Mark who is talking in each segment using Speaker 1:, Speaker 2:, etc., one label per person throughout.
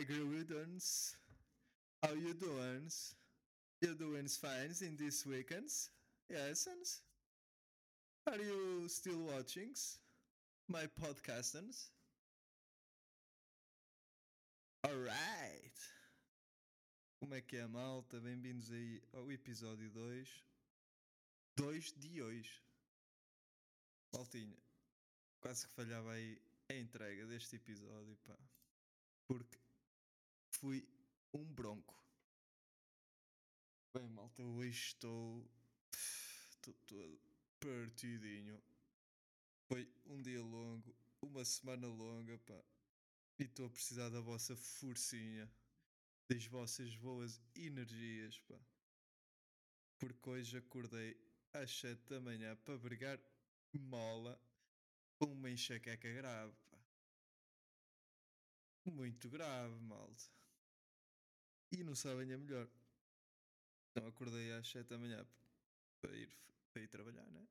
Speaker 1: my Grudens. How you doing? You doing fine in these weekends? Yes. Are you still watching my podcasters? Alright. Como é que é, malta? Bem-vindos aí ao episódio 2. 2 de hoje. Maltinha, quase que falhava aí a entrega deste episódio, pá. Porque fui um bronco. Bem, malta, hoje estou. Estou todo partidinho. Foi um dia longo, uma semana longa, pá. E estou a precisar da vossa forcinha, das vossas boas energias, pá. Porque hoje acordei às 7 da manhã para brigar mola com uma enxaqueca grave, pá. Muito grave, malta. E não sabem a melhor. Então acordei às 7 da manhã para ir, para ir trabalhar, né?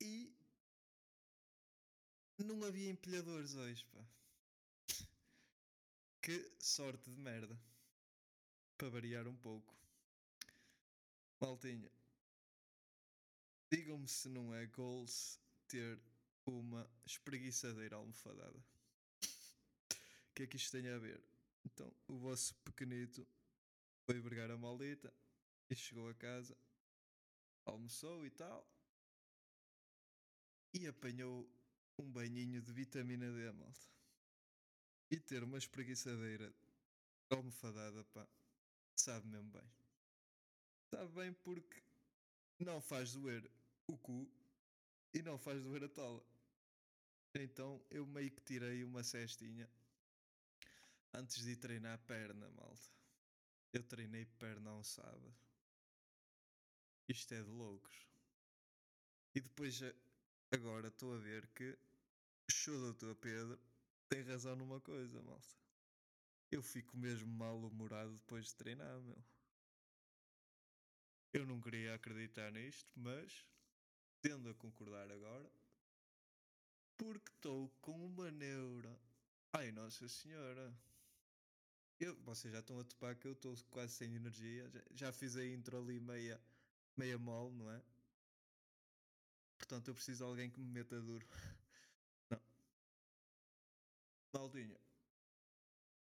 Speaker 1: E não havia empilhadores hoje, pá. Que sorte de merda. Para variar um pouco. Maltinha. Digam-me se não é goals ter uma espreguiçadeira almofadada. O que é que isto tem a ver? Então, o vosso pequenito foi vergar a maldita e chegou a casa, almoçou e tal, e apanhou um banhinho de vitamina D, malta. E ter uma espreguiçadeira almofadada, pá, sabe mesmo bem. Sabe bem porque não faz doer o cu e não faz doer a tola. Então eu meio que tirei uma cestinha antes de treinar a perna, malta. Eu treinei perna um sábado. Isto é de loucos. E depois agora estou a ver que show doutor Pedro tem razão numa coisa, malta. Eu fico mesmo mal-humorado depois de treinar, meu. Eu não queria acreditar nisto, mas tendo a concordar agora, porque estou com uma neura. Ai, Nossa Senhora. Eu, vocês já estão a topar que eu estou quase sem energia. Já, já, fiz a intro ali meia, meia mole, não é? Portanto, eu preciso de alguém que me meta duro. Não. Maldinha.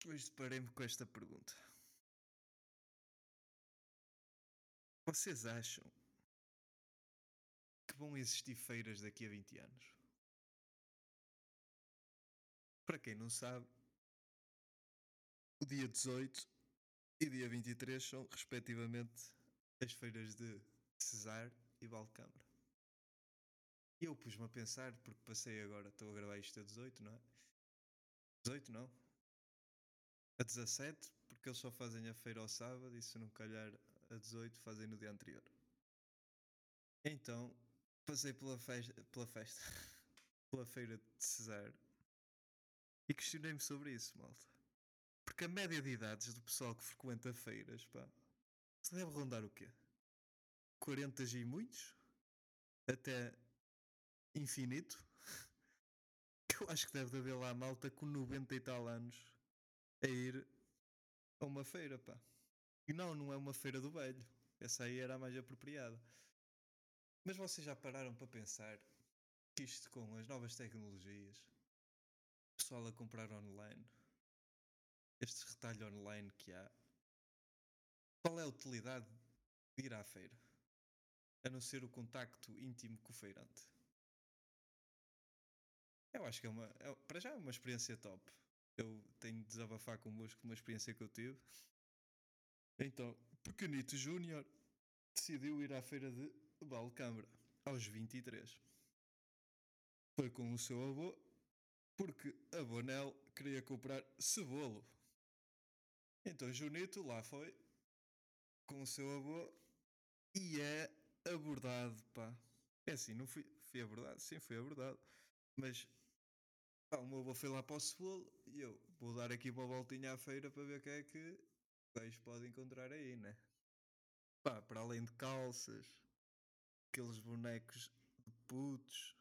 Speaker 1: Hoje deparei-me com esta pergunta. Vocês acham que vão existir feiras daqui a 20 anos? Para quem não sabe, o dia 18 e dia 23 são, respectivamente, as feiras de Cesar e Valcâmara. E eu pus-me a pensar, porque passei agora, estou a gravar isto a 18, não é? 18 não. A 17, porque eles só fazem a feira ao sábado e se não calhar a 18 fazem no dia anterior. Então, passei pela, festa, pela festa, pela feira de Cesar e questionei-me sobre isso, malta. A média de idades do pessoal que frequenta feiras, pá, se deve rondar o quê? 40 e muitos? Até infinito? Eu acho que deve haver lá malta com 90 e tal anos a ir a uma feira, pá. E não, não é uma feira do velho. Essa aí era a mais apropriada. Mas vocês já pararam para pensar que isto com as novas tecnologias, pessoal a comprar online, este retalho online que há, qual é a utilidade de ir à feira? A não ser o contacto íntimo com o feirante. Eu acho que é uma. É, para já é uma experiência top. Eu tenho de desabafar convosco uma experiência que eu tive. Então, Pequenito Júnior decidiu ir à feira de Valcâmara aos 23. Foi com o seu avô porque a Bonel queria comprar cebolo. Então Junito lá foi com o seu avô e é abordado, pá. É assim, não fui, fui abordado, sim, fui abordado. Mas pá, o meu avô foi lá para o cebolo e eu vou dar aqui uma voltinha à feira para ver o que é que o gajo pode encontrar aí, né? Pá, para além de calças, aqueles bonecos de putos,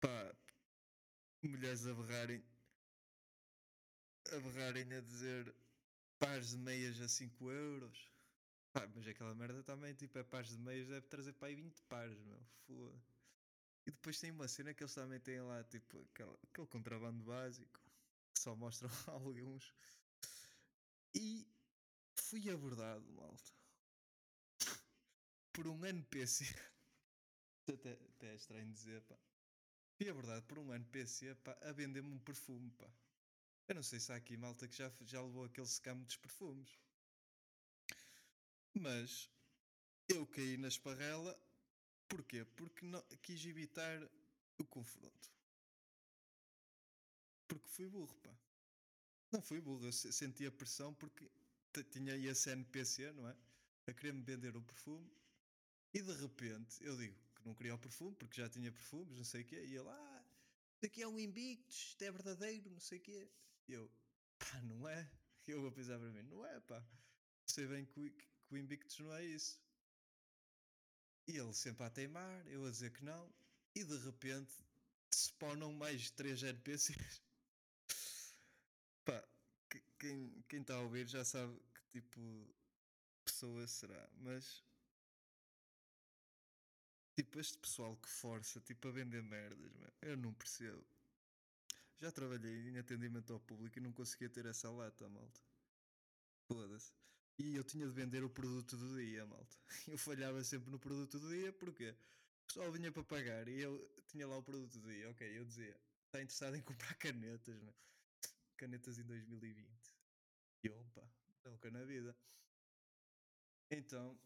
Speaker 1: pá, mulheres a berrarem a berrarem a dizer pares de meias a 5 euros. Pá, mas aquela merda também, tipo, é pares de meias, deve trazer para aí 20 pares, meu. Foda. E depois tem uma cena que eles também têm lá, tipo, aquele, aquele contrabando básico, que só mostram alguns. E fui abordado, malta, por um NPC. até, até é estranho dizer, pá. Fui abordado por um NPC, pá, a vender-me um perfume, pá. Eu não sei se há aqui malta que já, já levou aquele scam dos perfumes. Mas eu caí na esparrela. Porquê? Porque não, quis evitar o confronto. Porque fui burro, pá. Não fui burro, eu senti a pressão porque tinha esse NPC, não é? A querer-me vender o perfume. E de repente eu digo que não queria o perfume porque já tinha perfumes, não sei o quê. E ele, ah, isto aqui é um Invictus, isto é verdadeiro, não sei o quê. Eu, pá, não é? Eu vou pensar para mim, não é, pá. Sei bem que, que o Invictus não é isso. E ele sempre a teimar, eu a dizer que não, e de repente spawnam mais três NPCs. Pá, quem, quem está a ouvir já sabe que tipo de pessoa será, mas tipo este pessoal que força tipo a vender merdas, eu não percebo. Já trabalhei em atendimento ao público e não conseguia ter essa lata, malta. Foda-se. E eu tinha de vender o produto do dia, malta. Eu falhava sempre no produto do dia, porque o pessoal vinha para pagar e eu tinha lá o produto do dia. Ok, eu dizia, está interessado em comprar canetas, meu? Canetas em 2020. E opa, nunca na vida. Então,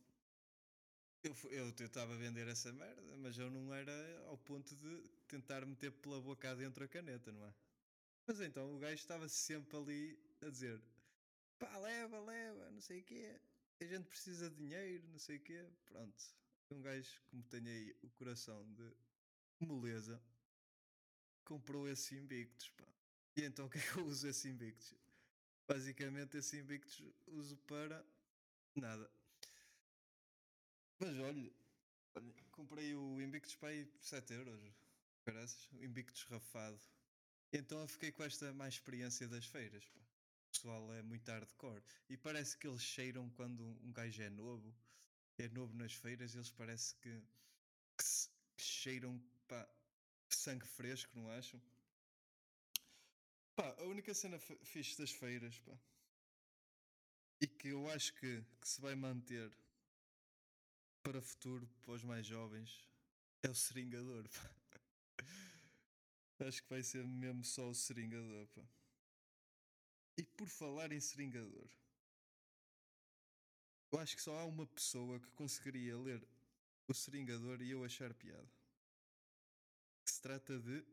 Speaker 1: eu, eu tentava vender essa merda, mas eu não era ao ponto de tentar meter pela boca dentro a caneta, não é? Mas então o gajo estava sempre ali a dizer: pá, leva, leva, não sei o quê. A gente precisa de dinheiro, não sei o quê. Pronto. Um gajo como tem aí o coração de moleza comprou esse Invictus, pá. E então o que é que eu uso esse Invictus? Basicamente esse Invictus uso para nada. Mas olha, olha comprei o Invictus aí por 7 euros. Parece, o Invictus rafado. Então eu fiquei com esta má experiência das feiras, pá pessoal é muito hardcore. E parece que eles cheiram quando um gajo é novo, é novo nas feiras, eles parece que, que, que cheiram pá, sangue fresco, não acham? Pá, a única cena fixe das feiras, pá, e que eu acho que, que se vai manter para o futuro, para os mais jovens, é o seringador, pá. Acho que vai ser mesmo só o seringador, pá. E por falar em seringador, eu acho que só há uma pessoa que conseguiria ler o seringador e eu achar piada. Se trata de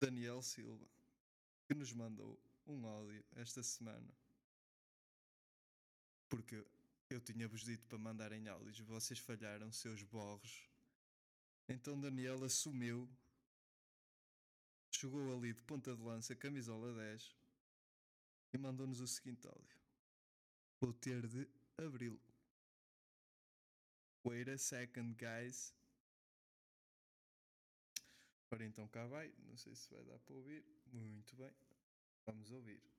Speaker 1: Daniel Silva, que nos mandou um áudio esta semana. Porque eu tinha-vos dito para mandarem áudios, vocês falharam, seus borros. Então Daniel assumiu, chegou ali de ponta de lança, camisola 10 e mandou-nos o seguinte áudio. Vou ter de abri-lo. Wait a second, guys. Ora então cá vai. Não sei se vai dar para ouvir. Muito bem. Vamos ouvir.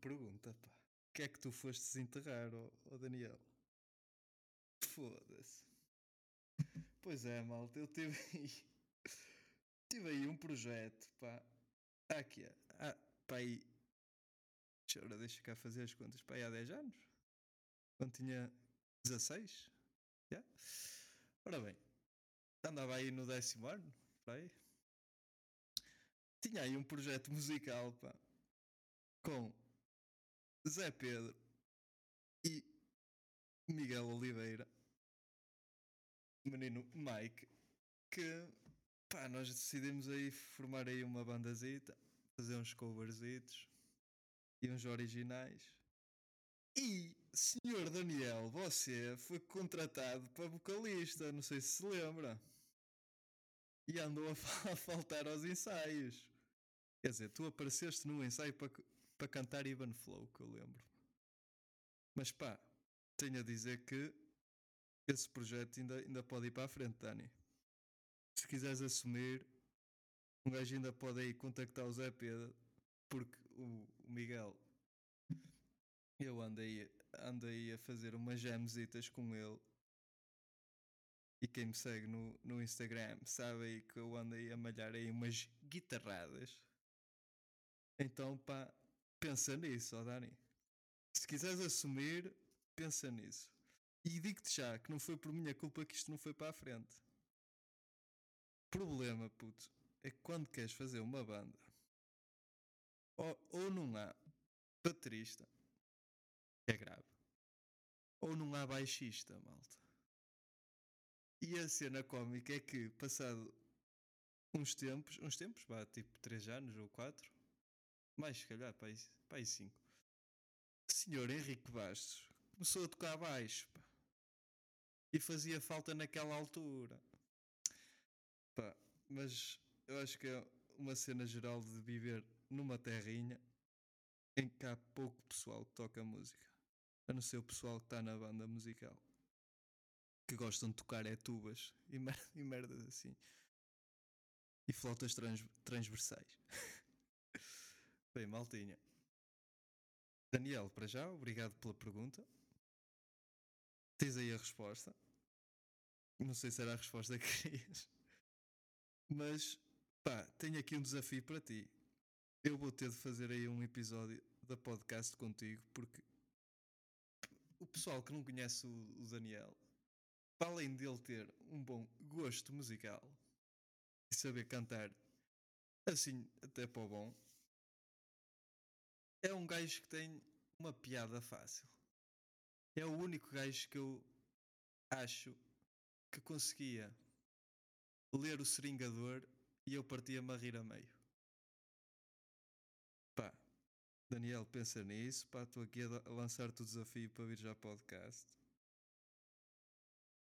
Speaker 1: Pergunta, pá. O que é que tu foste desenterrar, oh, oh Daniel? Foda-se. Pois é, malta, eu tive aí. tive aí um projeto, pá. Aqui, ah, pá, aí. Ora, deixa cá fazer as contas, pá, aí há 10 anos. Quando tinha 16. Yeah. Ora bem, andava aí no décimo ano, pá, aí. Tinha aí um projeto musical, pá com Zé Pedro e Miguel Oliveira. menino Mike, que pá, nós decidimos aí formar aí uma bandazita, fazer uns coverzitos e uns originais. E, senhor Daniel, você foi contratado para vocalista, não sei se se lembra. E andou a, a faltar aos ensaios. Quer dizer, tu apareceste num ensaio para, para cantar Even Flow, que eu lembro. Mas pá, tenho a dizer que esse projeto ainda, ainda pode ir para a frente, Dani. Se quiseres assumir, um gajo ainda pode aí contactar o Zé Pedro, porque o, o Miguel, eu andei, andei a fazer umas jamzitas com ele. E quem me segue no, no Instagram sabe aí que eu andei a malhar aí umas guitarradas. Então pá, pensa nisso, ó Dani. Se quiseres assumir, pensa nisso. E digo-te já que não foi por minha culpa que isto não foi para a frente. Problema, puto, é que quando queres fazer uma banda, ou, ou não há baterista, que é grave, ou não há baixista, malta. E a cena cómica é que, passado uns tempos, uns tempos, vá, tipo 3 anos ou 4, mais se calhar, para aí, para aí 5, o senhor Henrique Bastos começou a tocar baixo, pá. E fazia falta naquela altura. Pá, mas eu acho que é uma cena geral de viver numa terrinha em que há pouco pessoal que toca música. A não ser o pessoal que está na banda musical. Que gostam de tocar é tubas e, e merdas assim. E flautas trans transversais. Bem, maltinha. Daniel, para já, obrigado pela pergunta. Tens aí a resposta. Não sei se era a resposta que querias. Mas, pá, tenho aqui um desafio para ti. Eu vou ter de fazer aí um episódio da podcast contigo, porque o pessoal que não conhece o, Daniel, para além dele ter um bom gosto musical e saber cantar assim até para o bom, é um gajo que tem uma piada fácil. É o único gajo que eu acho que conseguia ler o seringador e eu partia-me a rir a meio. Pá, Daniel, pensa nisso. Pá, estou aqui a lançar-te o desafio para vir já podcast.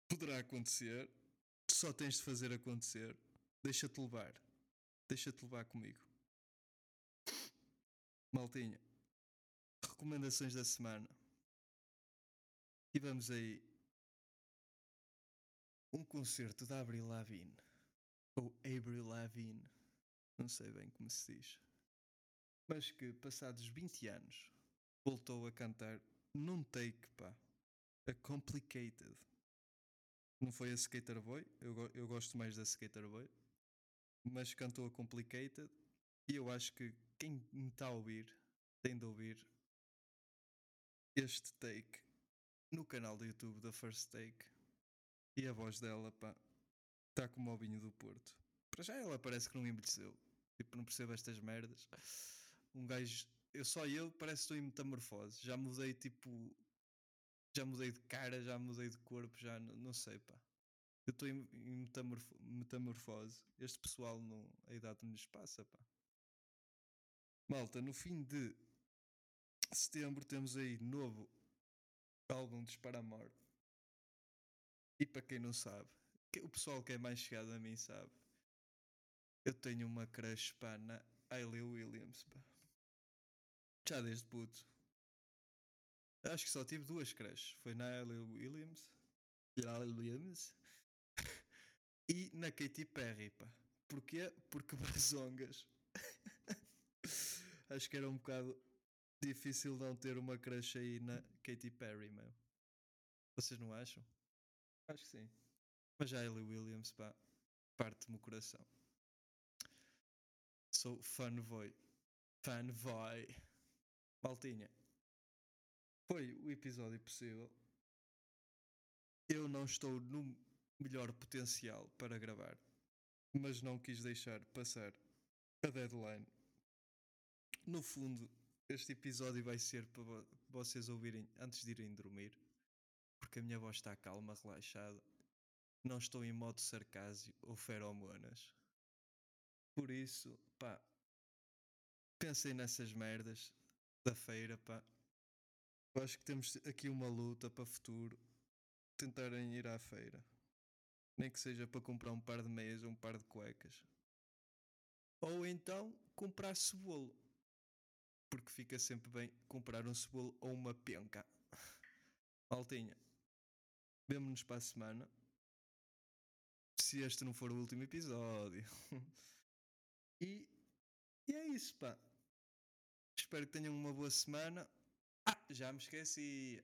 Speaker 1: Poderá acontecer. Só tens de fazer acontecer. Deixa-te levar. Deixa-te levar comigo. Maltinha. Recomendações da semana. Tivemos aí um concerto da Avril Lavigne. Ou Avril Lavigne. Não sei bem como se diz. Mas que, passados 20 anos, voltou a cantar num take, pá. A Complicated. Não foi a Skater Boy. Eu, eu gosto mais da Skater Boy. Mas cantou a Complicated. E eu acho que quem me está a ouvir tem de ouvir este take no canal do YouTube da First Take. E a voz dela, pá, está como o vinho do Porto. Para já ela parece que não envelheceu. Tipo, não percebo estas merdas. Um gajo, eu só eu parece que estou em metamorfose. Já mudei tipo. Já mudei de cara, já mudei de corpo, já não sei, pá. Eu estou em, em metamorfose. Este pessoal, não, a idade não lhes passa, pá. Malta, no fim de setembro temos aí novo álbum de Paramore. E para quem não sabe, o pessoal que é mais chegado a mim sabe, eu tenho uma crush pá, na Hayley Williams. Pá. Já desde puto. Acho que só tive duas crushes. Foi na Hayley Williams. Williams. e na Katy Perry, pá. Porquê? Porque Brasongas. Acho que era um bocado difícil não ter uma crush aí na Katy Perry, meu. Vocês não acham? Acho que sim. Mas já Ellie Williams, pá, parte-me o coração. Sou fanboy. Fanboy. Maltinha. Foi o episódio possível. Eu não estou no melhor potencial para gravar, mas não quis deixar passar a deadline no fundo, este episódio vai ser para vocês ouvirem antes de irem dormir, porque a minha voz está calma, relaxada. não estou em modo sarcásio ou feromonas. Por isso, pá, pensei nessas merdas da feira, pá. Eu acho que temos aqui uma luta para o futuro. Tentarem ir à feira. Nem que seja para comprar um par de meias ou um par de cuecas. Ou então comprar cebolo. Porque fica sempre bem comprar um cebolo ou uma penca. Maltinha. Vemo-nos para a semana. Se este não for o último episódio. e, e é isso, pá. Espero que tenham uma boa semana. Ah, já me esqueci.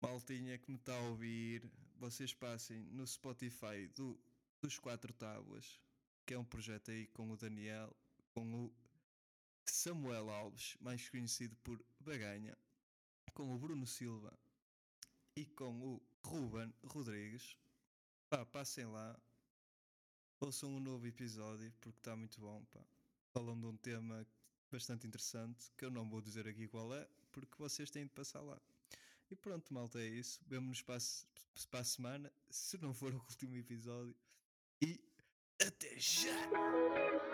Speaker 1: Maltinha que me está a ouvir, vocês passem no Spotify do, dos Quatro Tábuas, que é um projeto aí com o Daniel, com o Samuel Alves, mais conhecido por Baganha, com o Bruno Silva e com o Ruben Rodrigues. Pá, passem lá, ouçam um novo episódio porque está muito bom, pá. Falam de um tema bastante interessante que eu não vou dizer aqui qual é, porque vocês têm de passar lá. E pronto, malta, é isso. Vemo-nos para, para a semana, se não for o último episódio. E até já!